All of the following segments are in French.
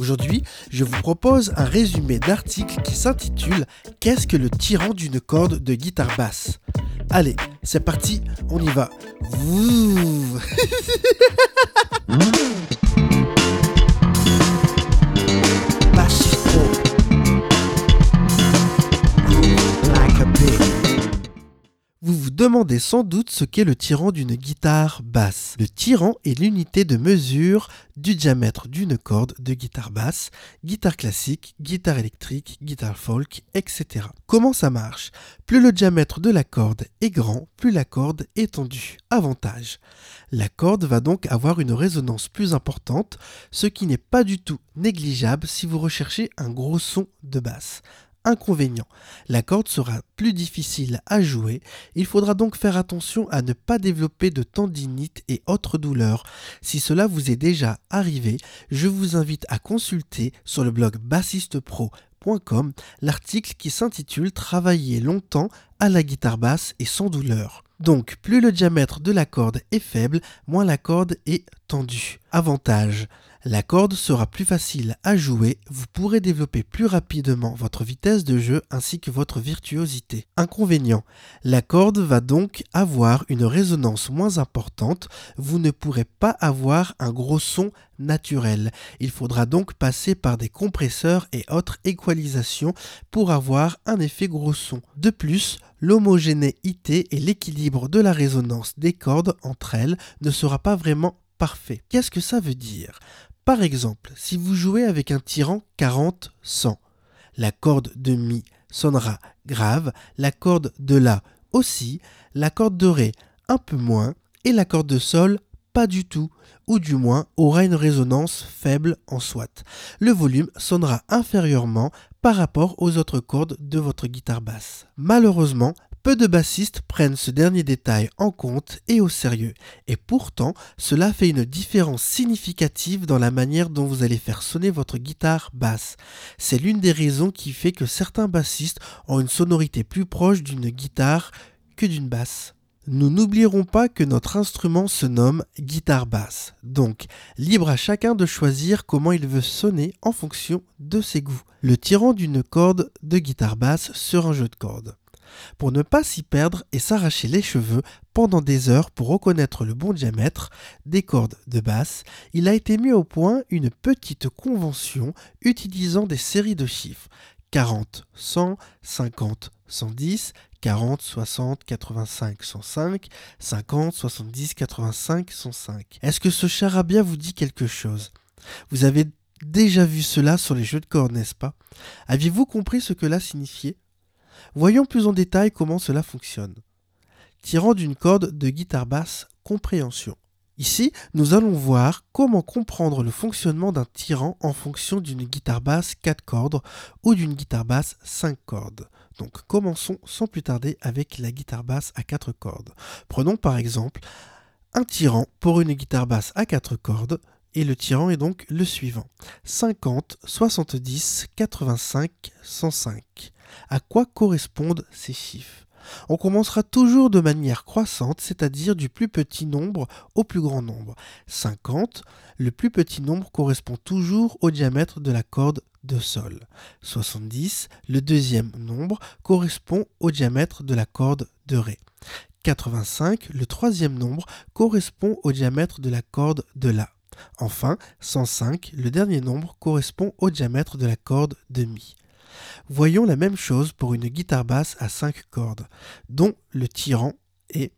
Aujourd'hui, je vous propose un résumé d'article qui s'intitule Qu'est-ce que le tyran d'une corde de guitare basse? Allez, c'est parti, on y va. vous demandez sans doute ce qu'est le tyran d'une guitare basse. Le tyran est l'unité de mesure du diamètre d'une corde de guitare basse, guitare classique, guitare électrique, guitare folk, etc. Comment ça marche? Plus le diamètre de la corde est grand, plus la corde est tendue. Avantage. La corde va donc avoir une résonance plus importante, ce qui n'est pas du tout négligeable si vous recherchez un gros son de basse. Inconvénient, la corde sera plus difficile à jouer, il faudra donc faire attention à ne pas développer de tendinite et autres douleurs. Si cela vous est déjà arrivé, je vous invite à consulter sur le blog bassistepro.com l'article qui s'intitule Travailler longtemps à la guitare basse et sans douleur. Donc, plus le diamètre de la corde est faible, moins la corde est tendue. Avantage. La corde sera plus facile à jouer, vous pourrez développer plus rapidement votre vitesse de jeu ainsi que votre virtuosité. Inconvénient, la corde va donc avoir une résonance moins importante, vous ne pourrez pas avoir un gros son naturel. Il faudra donc passer par des compresseurs et autres équalisations pour avoir un effet gros son. De plus, l'homogénéité et l'équilibre de la résonance des cordes entre elles ne sera pas vraiment parfait. Qu'est-ce que ça veut dire? Par exemple, si vous jouez avec un tyran 40-100, la corde de Mi sonnera grave, la corde de La aussi, la corde de Ré un peu moins, et la corde de Sol pas du tout, ou du moins aura une résonance faible en soit. Le volume sonnera inférieurement par rapport aux autres cordes de votre guitare basse. Malheureusement, peu de bassistes prennent ce dernier détail en compte et au sérieux, et pourtant cela fait une différence significative dans la manière dont vous allez faire sonner votre guitare basse. C'est l'une des raisons qui fait que certains bassistes ont une sonorité plus proche d'une guitare que d'une basse. Nous n'oublierons pas que notre instrument se nomme guitare basse, donc libre à chacun de choisir comment il veut sonner en fonction de ses goûts. Le tirant d'une corde de guitare basse sur un jeu de cordes. Pour ne pas s'y perdre et s'arracher les cheveux pendant des heures pour reconnaître le bon diamètre des cordes de basse, il a été mis au point une petite convention utilisant des séries de chiffres. 40, 100, 50, 110, 40, 60, 85, 105, 50, 70, 85, 105. Est-ce que ce charabia vous dit quelque chose? Vous avez déjà vu cela sur les jeux de cordes, n'est-ce pas? Aviez-vous compris ce que cela signifiait? Voyons plus en détail comment cela fonctionne. Tirant d'une corde de guitare basse, compréhension. Ici, nous allons voir comment comprendre le fonctionnement d'un tirant en fonction d'une guitare basse 4 cordes ou d'une guitare basse 5 cordes. Donc commençons sans plus tarder avec la guitare basse à 4 cordes. Prenons par exemple un tirant pour une guitare basse à 4 cordes et le tirant est donc le suivant 50, 70, 85, 105. À quoi correspondent ces chiffres on commencera toujours de manière croissante, c'est-à-dire du plus petit nombre au plus grand nombre. 50, le plus petit nombre correspond toujours au diamètre de la corde de Sol. 70, le deuxième nombre, correspond au diamètre de la corde de Ré. 85, le troisième nombre, correspond au diamètre de la corde de La. Enfin, 105, le dernier nombre, correspond au diamètre de la corde de Mi. Voyons la même chose pour une guitare basse à 5 cordes, dont le tirant est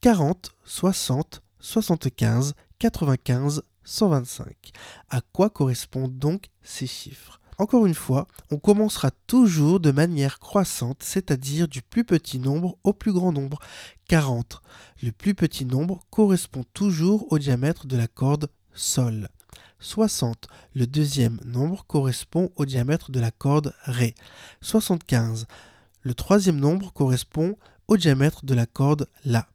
40, 60, 75, 95, 125. À quoi correspondent donc ces chiffres? Encore une fois, on commencera toujours de manière croissante, c'est-à-dire du plus petit nombre au plus grand nombre. 40. Le plus petit nombre correspond toujours au diamètre de la corde Sol. 60. Le deuxième nombre correspond au diamètre de la corde Ré. 75. Le troisième nombre correspond au diamètre de la corde La.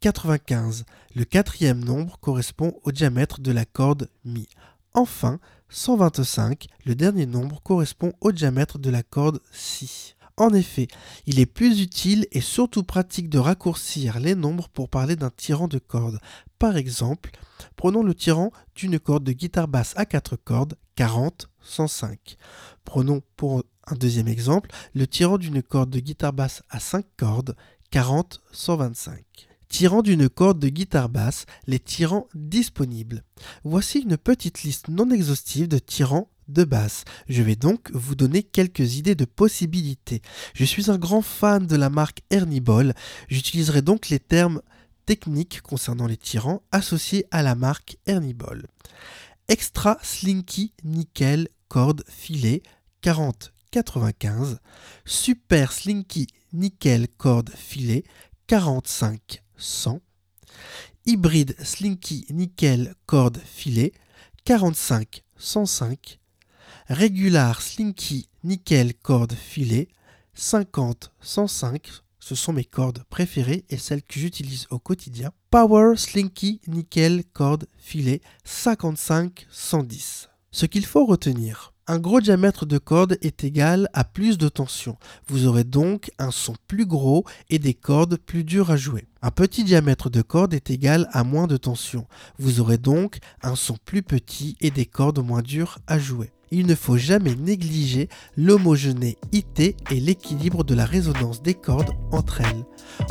95. Le quatrième nombre correspond au diamètre de la corde Mi. Enfin, 125, le dernier nombre correspond au diamètre de la corde Si. En effet, il est plus utile et surtout pratique de raccourcir les nombres pour parler d'un tirant de corde. Par exemple, prenons le tirant d'une corde de guitare basse à 4 cordes, 40, 105. Prenons pour un deuxième exemple le tirant d'une corde de guitare basse à 5 cordes, 40, 125. Tirant d'une corde de guitare basse, les tirants disponibles. Voici une petite liste non exhaustive de tirants de basse. Je vais donc vous donner quelques idées de possibilités. Je suis un grand fan de la marque Ernie Ball. J'utiliserai donc les termes techniques concernant les tirants associés à la marque Ernie Ball. Extra Slinky Nickel Corde Filet 40 95. Super Slinky Nickel Corde Filet 45 100. Hybride Slinky Nickel Corde Filet 45 105. Regular Slinky Nickel Corde Filet 50 105. Ce sont mes cordes préférées et celles que j'utilise au quotidien. Power Slinky Nickel Corde Filet 55 110. Ce qu'il faut retenir un gros diamètre de corde est égal à plus de tension. Vous aurez donc un son plus gros et des cordes plus dures à jouer. Un petit diamètre de corde est égal à moins de tension. Vous aurez donc un son plus petit et des cordes moins dures à jouer il ne faut jamais négliger l'homogénéité et l'équilibre de la résonance des cordes entre elles.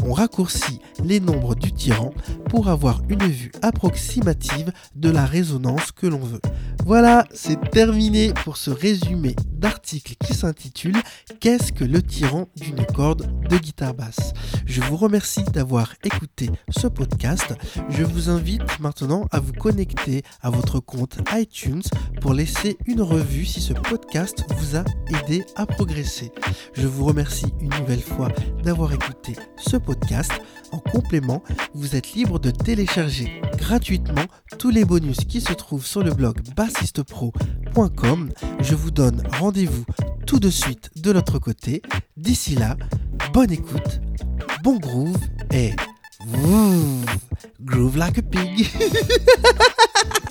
On raccourcit les nombres du tyran pour avoir une vue approximative de la résonance que l'on veut. Voilà, c'est terminé pour ce résumé d'article qui s'intitule Qu'est-ce que le tyran d'une corde de guitare basse? Je vous remercie d'avoir écouté ce podcast. Je vous invite maintenant à vous connecter à votre compte iTunes pour laisser une revue si ce podcast vous a aidé à progresser. Je vous remercie une nouvelle fois d'avoir écouté ce podcast. En complément, vous êtes libre de télécharger gratuitement tous les bonus qui se trouvent sur le blog bassistepro.com. Je vous donne rendez-vous tout de suite de l'autre côté. D'ici là, bonne écoute, bon groove et groove like a pig.